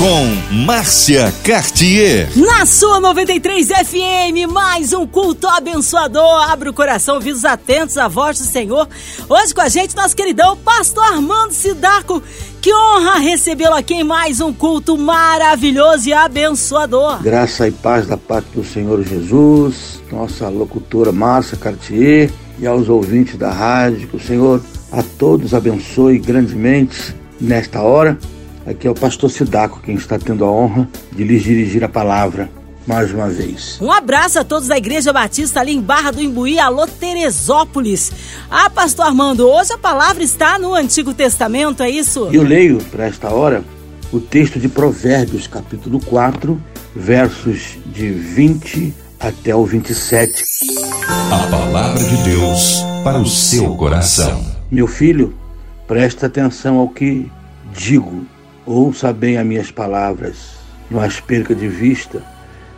Com Márcia Cartier. Na sua 93 FM, mais um culto abençoador. Abre o coração, ouvidos atentos à voz do Senhor. Hoje com a gente, nosso queridão Pastor Armando Sidaco. Que honra recebê-lo aqui em mais um culto maravilhoso e abençoador. Graça e paz da parte do Senhor Jesus, nossa locutora Márcia Cartier e aos ouvintes da rádio, que o Senhor a todos abençoe grandemente nesta hora Aqui é o pastor Sidaco quem está tendo a honra de lhes dirigir a palavra mais uma vez. Um abraço a todos da Igreja Batista ali em Barra do Imbuí, alô Teresópolis. Ah, pastor Armando, hoje a palavra está no Antigo Testamento, é isso? Eu leio para esta hora o texto de Provérbios, capítulo 4, versos de 20 até o 27. A palavra de Deus para o seu coração. Meu filho, presta atenção ao que digo Ouça bem as minhas palavras, não as perca de vista,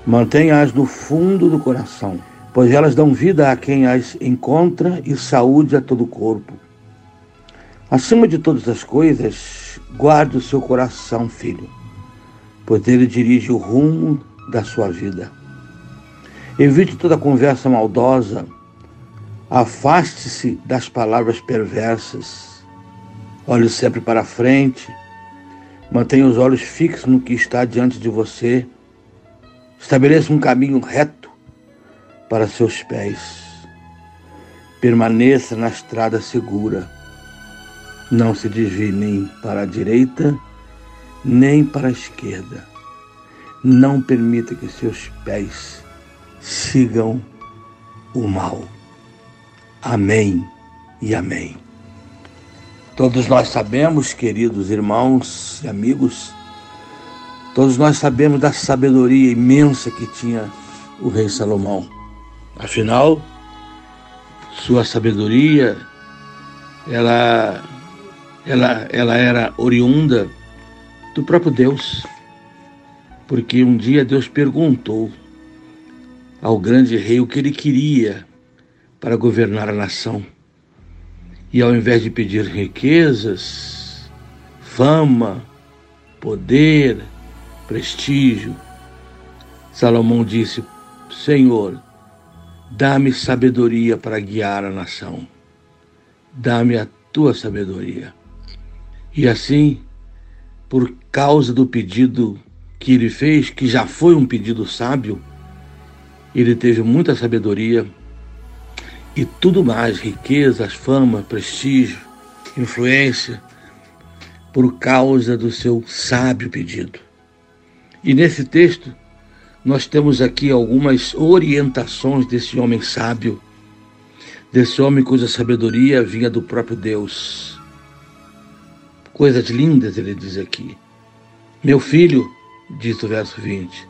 mantenha-as no fundo do coração, pois elas dão vida a quem as encontra e saúde a todo o corpo. Acima de todas as coisas, guarde o seu coração, filho, pois ele dirige o rumo da sua vida. Evite toda conversa maldosa, afaste-se das palavras perversas, olhe sempre para frente Mantenha os olhos fixos no que está diante de você. Estabeleça um caminho reto para seus pés. Permaneça na estrada segura. Não se desvie nem para a direita, nem para a esquerda. Não permita que seus pés sigam o mal. Amém e amém. Todos nós sabemos, queridos irmãos e amigos, todos nós sabemos da sabedoria imensa que tinha o rei Salomão. Afinal, sua sabedoria, ela, ela, ela era oriunda do próprio Deus. Porque um dia Deus perguntou ao grande rei o que ele queria para governar a nação. E ao invés de pedir riquezas, fama, poder, prestígio, Salomão disse: Senhor, dá-me sabedoria para guiar a nação. Dá-me a tua sabedoria. E assim, por causa do pedido que ele fez, que já foi um pedido sábio, ele teve muita sabedoria e tudo mais, riquezas, fama, prestígio, influência, por causa do seu sábio pedido. E nesse texto, nós temos aqui algumas orientações desse homem sábio, desse homem cuja sabedoria vinha do próprio Deus. Coisas lindas ele diz aqui. Meu filho, diz o verso 20,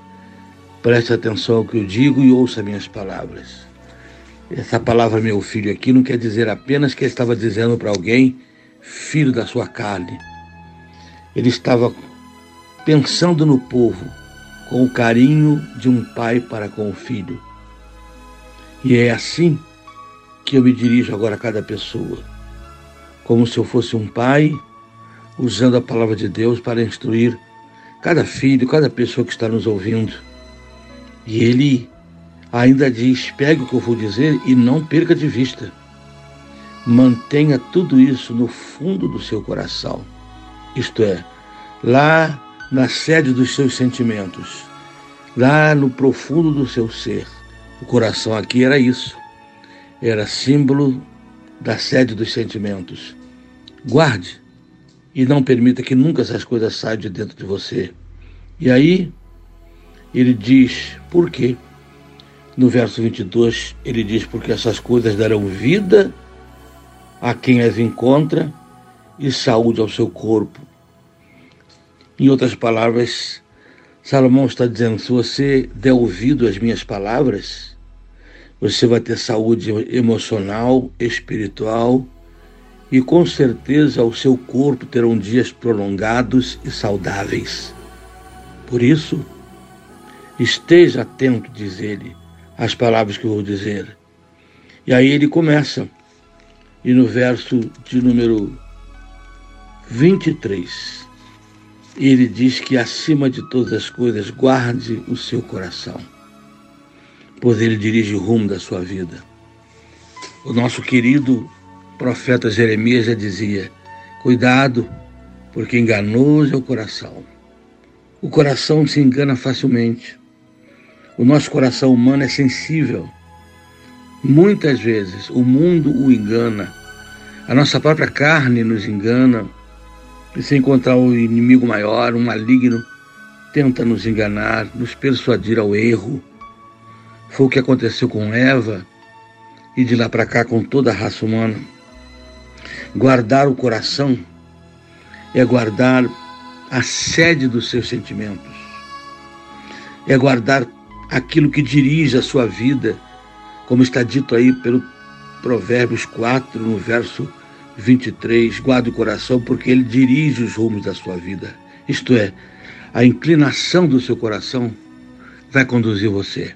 preste atenção ao que eu digo e ouça minhas palavras. Essa palavra meu filho aqui não quer dizer apenas que ele estava dizendo para alguém, filho da sua carne. Ele estava pensando no povo com o carinho de um pai para com o filho. E é assim que eu me dirijo agora a cada pessoa, como se eu fosse um pai, usando a palavra de Deus para instruir cada filho, cada pessoa que está nos ouvindo. E ele ainda diz: pegue o que eu vou dizer e não perca de vista. Mantenha tudo isso no fundo do seu coração, isto é, lá na sede dos seus sentimentos, lá no profundo do seu ser. O coração aqui era isso, era símbolo da sede dos sentimentos. Guarde e não permita que nunca essas coisas saiam de dentro de você. E aí, ele diz: por quê? No verso 22, ele diz: Porque essas coisas darão vida a quem as encontra e saúde ao seu corpo. Em outras palavras, Salomão está dizendo: se você der ouvido às minhas palavras, você vai ter saúde emocional, espiritual e com certeza o seu corpo terão dias prolongados e saudáveis. Por isso, esteja atento, diz ele, as palavras que eu vou dizer. E aí ele começa, e no verso de número 23, ele diz que acima de todas as coisas guarde o seu coração, pois ele dirige o rumo da sua vida. O nosso querido profeta Jeremias já dizia: cuidado, porque enganoso é o coração. O coração se engana facilmente. O nosso coração humano é sensível. Muitas vezes o mundo o engana, a nossa própria carne nos engana, e se encontrar um inimigo maior, um maligno, tenta nos enganar, nos persuadir ao erro. Foi o que aconteceu com Eva e de lá para cá com toda a raça humana. Guardar o coração é guardar a sede dos seus sentimentos, é guardar aquilo que dirige a sua vida, como está dito aí pelo Provérbios 4, no verso 23, guarde o coração, porque ele dirige os rumos da sua vida. Isto é, a inclinação do seu coração vai conduzir você.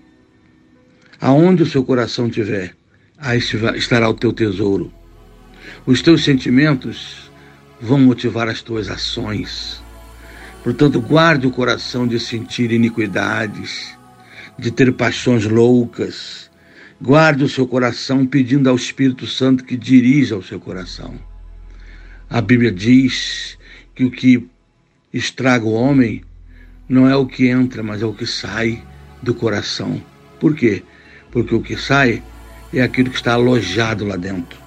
Aonde o seu coração estiver, aí estará o teu tesouro. Os teus sentimentos vão motivar as tuas ações. Portanto, guarde o coração de sentir iniquidades, de ter paixões loucas. Guarde o seu coração pedindo ao Espírito Santo que dirija o seu coração. A Bíblia diz que o que estraga o homem não é o que entra, mas é o que sai do coração. Por quê? Porque o que sai é aquilo que está alojado lá dentro.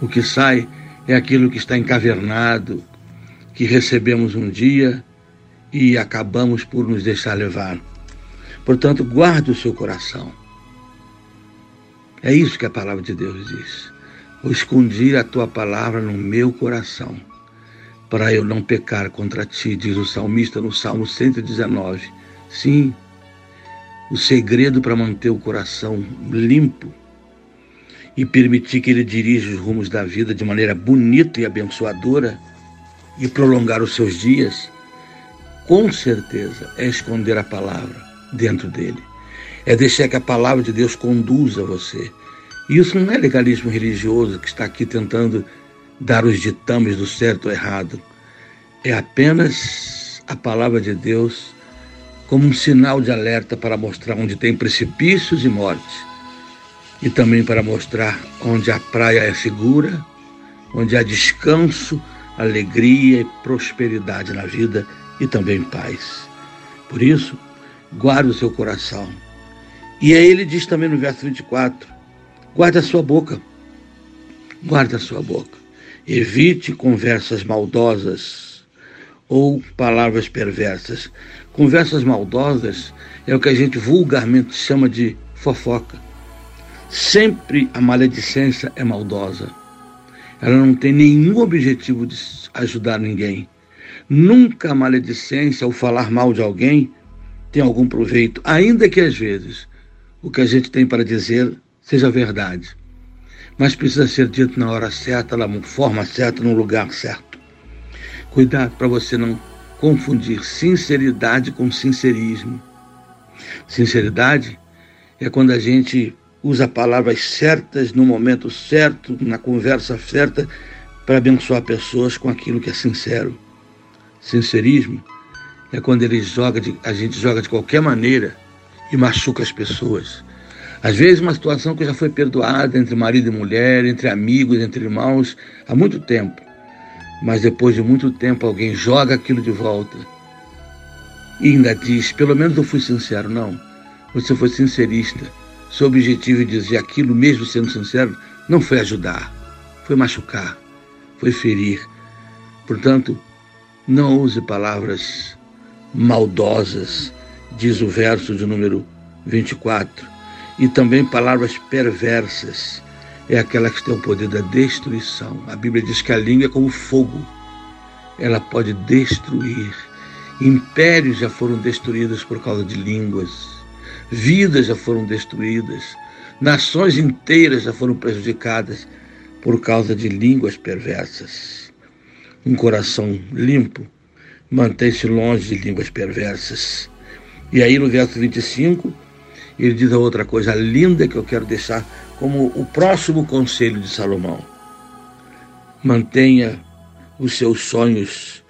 O que sai é aquilo que está encavernado, que recebemos um dia e acabamos por nos deixar levar. Portanto, guarde o seu coração. É isso que a palavra de Deus diz. Eu escondi a tua palavra no meu coração, para eu não pecar contra ti, diz o salmista no Salmo 119. Sim, o segredo para manter o coração limpo e permitir que ele dirija os rumos da vida de maneira bonita e abençoadora e prolongar os seus dias, com certeza é esconder a palavra dentro dele. É deixar que a palavra de Deus conduza você. E isso não é legalismo religioso que está aqui tentando dar os ditames do certo ou errado. É apenas a palavra de Deus como um sinal de alerta para mostrar onde tem precipícios e mortes. E também para mostrar onde a praia é segura, onde há descanso, alegria e prosperidade na vida e também paz. Por isso, guarde o seu coração. E aí ele diz também no verso 24: guarde a sua boca, guarde a sua boca. Evite conversas maldosas ou palavras perversas. Conversas maldosas é o que a gente vulgarmente chama de fofoca. Sempre a maledicência é maldosa. Ela não tem nenhum objetivo de ajudar ninguém. Nunca a maledicência ou falar mal de alguém tem algum proveito, ainda que às vezes o que a gente tem para dizer seja verdade. Mas precisa ser dito na hora certa, na forma certa, no lugar certo. Cuidado para você não confundir sinceridade com sincerismo. Sinceridade é quando a gente usa palavras certas no momento certo, na conversa certa, para abençoar pessoas com aquilo que é sincero. Sincerismo é quando ele joga de, a gente joga de qualquer maneira e machuca as pessoas. Às vezes uma situação que já foi perdoada entre marido e mulher, entre amigos, entre irmãos, há muito tempo. Mas depois de muito tempo alguém joga aquilo de volta e ainda diz, pelo menos eu fui sincero. Não, você foi sincerista. Seu objetivo em dizer aquilo, mesmo sendo sincero, não foi ajudar, foi machucar, foi ferir. Portanto, não use palavras maldosas, diz o verso de número 24, e também palavras perversas, é aquela que tem o poder da destruição. A Bíblia diz que a língua é como fogo, ela pode destruir. Impérios já foram destruídos por causa de línguas, vidas já foram destruídas, nações inteiras já foram prejudicadas por causa de línguas perversas. Um coração limpo mantém-se longe de línguas perversas. E aí no verso 25, Ele diz a outra coisa linda que eu quero deixar como o próximo conselho de Salomão. Mantenha os seus sonhos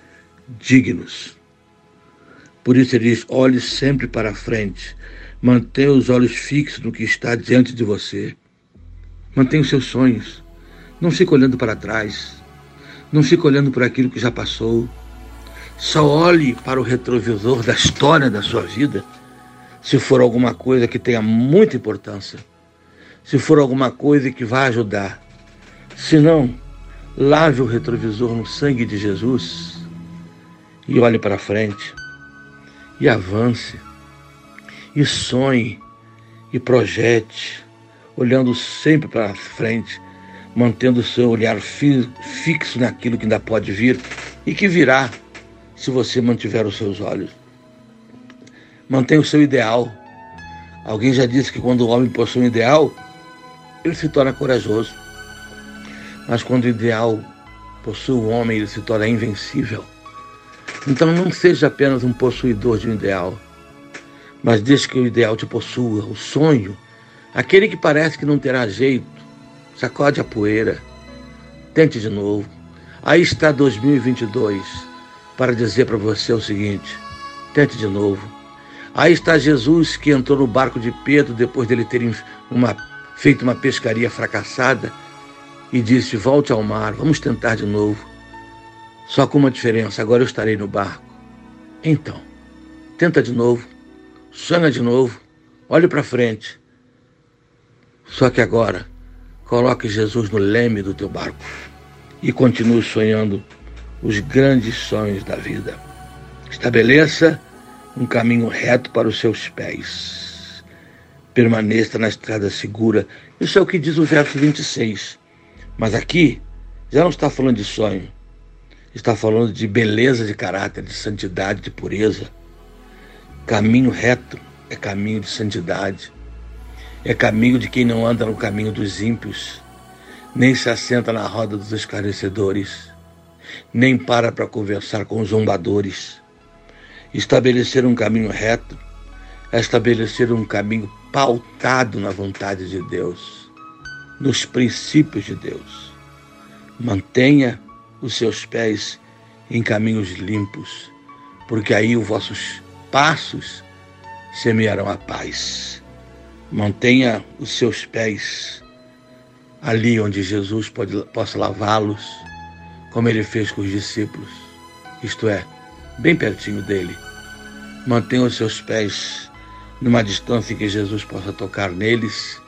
dignos. Por isso ele diz: olhe sempre para frente, mantenha os olhos fixos no que está diante de você. Mantenha os seus sonhos. Não fique olhando para trás. Não fique olhando para aquilo que já passou. Só olhe para o retrovisor da história da sua vida, se for alguma coisa que tenha muita importância, se for alguma coisa que vá ajudar. Se não, lave o retrovisor no sangue de Jesus e olhe para frente e avance e sonhe e projete, olhando sempre para frente, mantendo o seu olhar fixo naquilo que ainda pode vir e que virá se você mantiver os seus olhos. Mantenha o seu ideal. Alguém já disse que quando o homem possui um ideal, ele se torna corajoso. Mas quando o ideal possui o homem, ele se torna invencível. Então não seja apenas um possuidor de um ideal, mas deixe que o ideal te possua, o sonho, aquele que parece que não terá jeito, sacode a poeira, tente de novo. Aí está 2022 para dizer para você o seguinte: tente de novo. Aí está Jesus que entrou no barco de Pedro depois dele ter uma, feito uma pescaria fracassada e disse: Volte ao mar, vamos tentar de novo. Só com uma diferença: agora eu estarei no barco. Então, tenta de novo, sonha de novo, olhe para frente. Só que agora, coloque Jesus no leme do teu barco e continue sonhando os grandes sonhos da vida. Estabeleça um caminho reto para os seus pés. Permaneça na estrada segura. Isso é o que diz o verso 26. Mas aqui já não está falando de sonho. Está falando de beleza de caráter, de santidade, de pureza. Caminho reto é caminho de santidade. É caminho de quem não anda no caminho dos ímpios, nem se assenta na roda dos escarnecedores nem para para conversar com os zombadores. Estabelecer um caminho reto é estabelecer um caminho pautado na vontade de Deus, nos princípios de Deus. Mantenha os seus pés em caminhos limpos, porque aí os vossos passos semearão a paz. Mantenha os seus pés ali onde Jesus pode, possa lavá-los como ele fez com os discípulos, isto é, bem pertinho dele. Mantenha os seus pés numa distância que Jesus possa tocar neles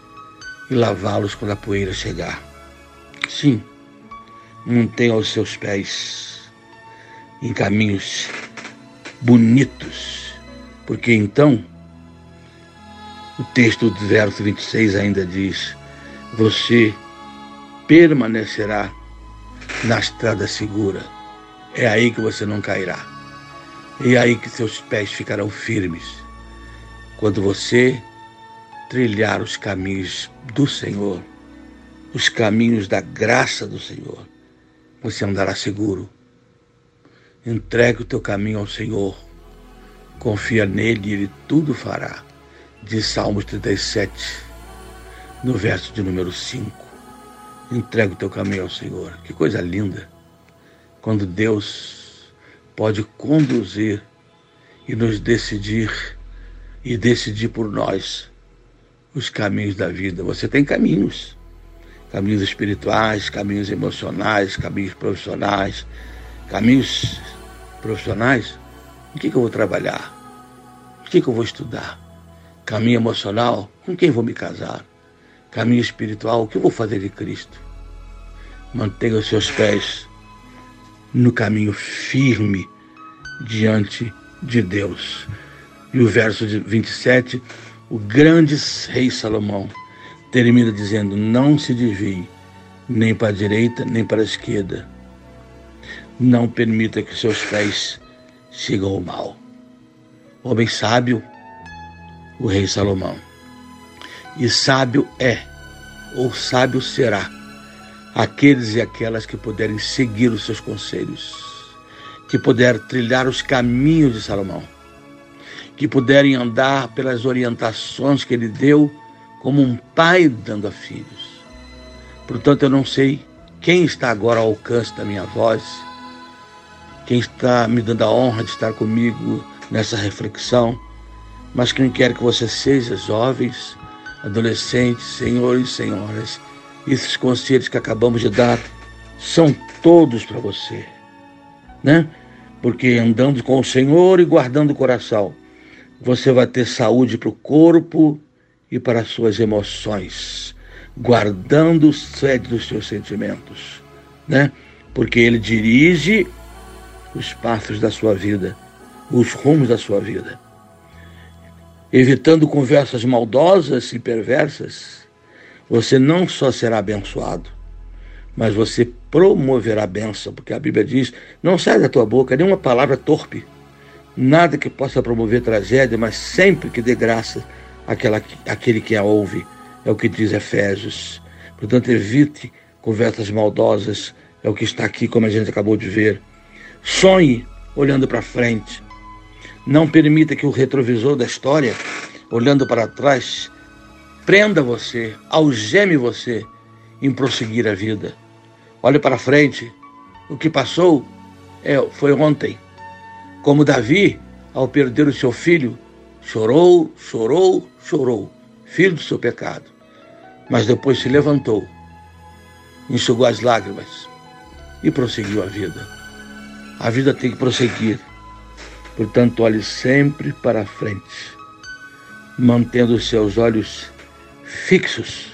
e lavá-los quando a poeira chegar. Sim, mantenha os seus pés em caminhos bonitos, porque então o texto do verso 26 ainda diz: Você permanecerá na estrada segura. É aí que você não cairá. É aí que seus pés ficarão firmes. Quando você trilhar os caminhos do Senhor, os caminhos da graça do Senhor, você andará seguro. Entregue o teu caminho ao Senhor. Confia nele e ele tudo fará. Diz Salmos 37, no verso de número 5. Entrega o teu caminho ao Senhor. Que coisa linda. Quando Deus pode conduzir e nos decidir e decidir por nós os caminhos da vida. Você tem caminhos. Caminhos espirituais, caminhos emocionais, caminhos profissionais. Caminhos profissionais? O que, que eu vou trabalhar? O que, que eu vou estudar? Caminho emocional? Com quem vou me casar? Caminho espiritual, o que eu vou fazer de Cristo? Mantenha os seus pés no caminho firme diante de Deus. E o verso 27, o grande rei Salomão termina dizendo: Não se desvie nem para a direita nem para a esquerda. Não permita que seus pés sigam o mal. Homem sábio, o rei Salomão. E sábio é, ou sábio será, aqueles e aquelas que puderem seguir os seus conselhos, que puder trilhar os caminhos de Salomão. que puderem andar pelas orientações que Ele deu, como um pai dando a filhos. Portanto, eu não sei quem está agora ao alcance da minha voz, quem está me dando a honra de estar comigo nessa reflexão, mas quem quer que você seja, jovens, adolescentes, senhores e senhoras, esses conselhos que acabamos de dar são todos para você, né? Porque andando com o Senhor e guardando o coração, você vai ter saúde para o corpo e para as suas emoções, guardando o sede dos seus sentimentos, né? Porque ele dirige os passos da sua vida, os rumos da sua vida. Evitando conversas maldosas e perversas, você não só será abençoado, mas você promoverá a bênção, porque a Bíblia diz: não sai da tua boca nenhuma palavra torpe, nada que possa promover tragédia, mas sempre que dê graça àquela, àquele que a ouve. É o que diz Efésios. Portanto, evite conversas maldosas, é o que está aqui, como a gente acabou de ver. Sonhe olhando para frente. Não permita que o retrovisor da história, olhando para trás, prenda você, algeme você em prosseguir a vida. Olhe para frente. O que passou é, foi ontem. Como Davi, ao perder o seu filho, chorou, chorou, chorou, filho do seu pecado. Mas depois se levantou, enxugou as lágrimas e prosseguiu a vida. A vida tem que prosseguir. Portanto, olhe sempre para frente, mantendo os seus olhos fixos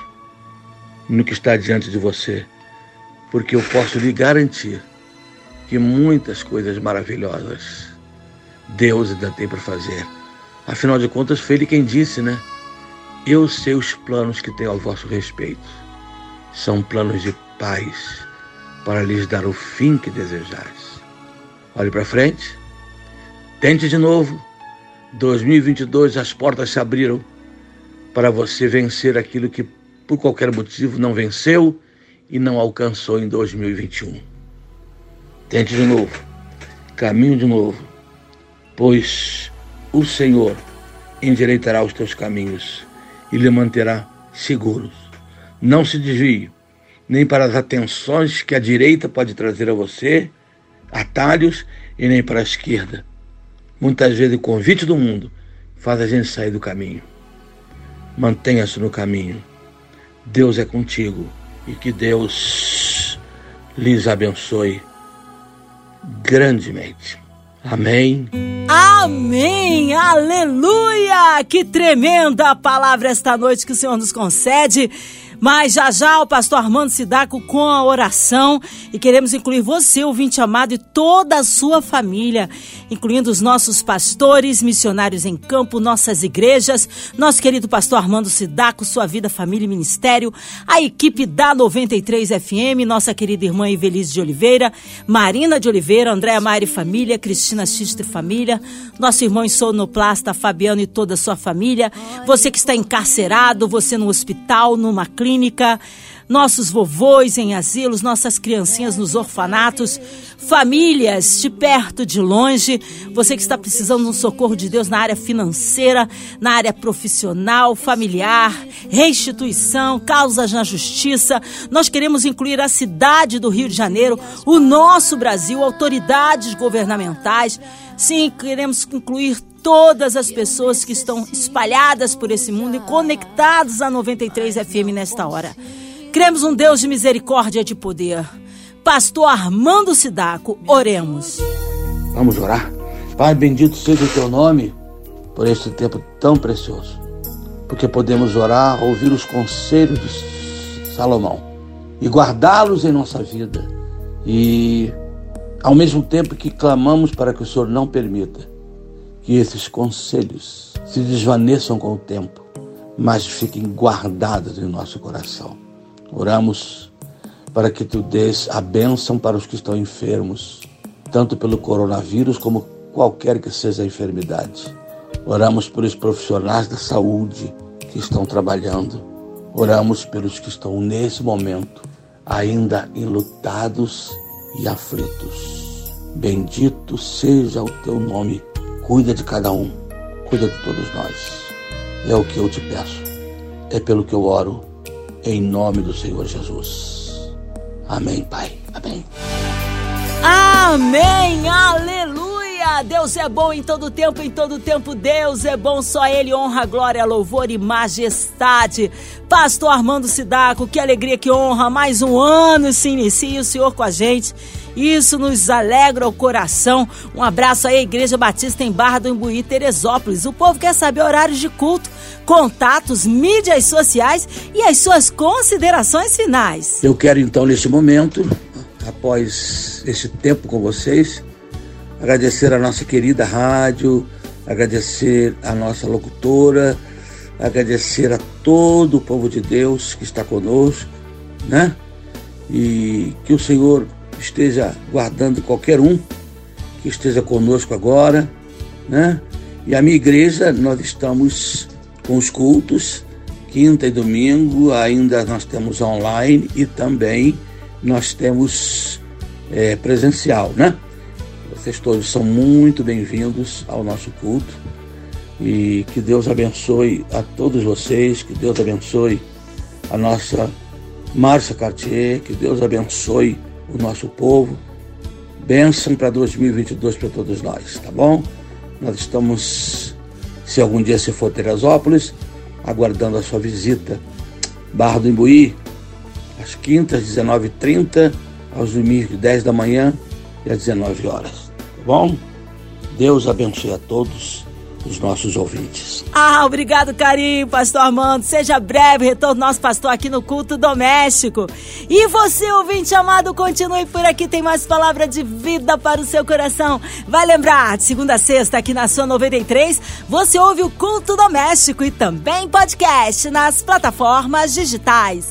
no que está diante de você, porque eu posso lhe garantir que muitas coisas maravilhosas Deus ainda tem para fazer. Afinal de contas, foi ele quem disse, né? Eu sei os planos que tenho ao vosso respeito. São planos de paz para lhes dar o fim que desejais. Olhe para frente. Tente de novo. 2022 as portas se abriram para você vencer aquilo que por qualquer motivo não venceu e não alcançou em 2021. Tente de novo. Caminho de novo pois o Senhor endireitará os teus caminhos e lhe manterá seguros. Não se desvie, nem para as atenções que a direita pode trazer a você, atalhos, e nem para a esquerda. Muitas vezes o convite do mundo faz a gente sair do caminho. Mantenha-se no caminho. Deus é contigo e que Deus lhes abençoe grandemente. Amém. Amém! Aleluia! Que tremenda palavra esta noite que o Senhor nos concede. Mas já já o pastor Armando Sidaco com a oração e queremos incluir você, ouvinte amado, e toda a sua família, incluindo os nossos pastores, missionários em campo, nossas igrejas, nosso querido pastor Armando Sidaco, sua vida, família e ministério, a equipe da 93 FM, nossa querida irmã Ivelise de Oliveira, Marina de Oliveira, Andréa Mari Família, Cristina Xistre Família, nosso irmão sonoplasta Fabiano e toda a sua família, você que está encarcerado, você no hospital, numa clínica, clínica, nossos vovôs em asilos, nossas criancinhas nos orfanatos, famílias de perto, de longe, você que está precisando de um socorro de Deus na área financeira, na área profissional, familiar, restituição, causas na justiça. Nós queremos incluir a cidade do Rio de Janeiro, o nosso Brasil, autoridades governamentais. Sim, queremos incluir todas as pessoas que estão espalhadas por esse mundo e conectados a 93 FM nesta hora. Cremos um Deus de misericórdia e de poder. Pastor Armando Sidaco, oremos. Vamos orar. Pai, bendito seja o teu nome por este tempo tão precioso, porque podemos orar, ouvir os conselhos de Salomão e guardá-los em nossa vida. E ao mesmo tempo que clamamos para que o Senhor não permita que esses conselhos se desvaneçam com o tempo, mas fiquem guardados em nosso coração. Oramos para que tu dês a bênção para os que estão enfermos, tanto pelo coronavírus como qualquer que seja a enfermidade. Oramos pelos profissionais da saúde que estão trabalhando. Oramos pelos que estão nesse momento ainda enlutados e aflitos. Bendito seja o teu nome cuida de cada um, cuida de todos nós. É o que eu te peço. É pelo que eu oro, em nome do Senhor Jesus. Amém, Pai. Amém. Amém. Aleluia. Deus é bom em todo tempo, em todo tempo Deus é bom, só Ele honra, glória, louvor e majestade. Pastor Armando Sidaco, que alegria, que honra, mais um ano se inicia o Senhor com a gente. Isso nos alegra o coração. Um abraço aí Igreja Batista em Barra do Imbuí, Teresópolis. O povo quer saber horários de culto, contatos, mídias sociais e as suas considerações finais. Eu quero então, neste momento, após este tempo com vocês, agradecer a nossa querida rádio, agradecer a nossa locutora, agradecer a todo o povo de Deus que está conosco, né? E que o Senhor esteja guardando qualquer um que esteja conosco agora, né? E a minha igreja, nós estamos com os cultos, quinta e domingo, ainda nós temos online e também nós temos é, presencial, né? Vocês todos são muito bem-vindos ao nosso culto e que Deus abençoe a todos vocês, que Deus abençoe a nossa Márcia Cartier, que Deus abençoe o nosso povo. Bênção para 2022 para todos nós, tá bom? Nós estamos, se algum dia você for Teresópolis, aguardando a sua visita. Barra do Imbuí, às quintas, 19h30, aos domingos, 10 da manhã e às 19 horas bom? Deus abençoe a todos os nossos ouvintes. Ah, obrigado, carinho, pastor Armando. Seja breve, retorno nosso pastor aqui no culto doméstico. E você, ouvinte amado, continue por aqui, tem mais palavra de vida para o seu coração. Vai lembrar, de segunda a sexta, aqui na sua 93, você ouve o culto doméstico e também podcast nas plataformas digitais.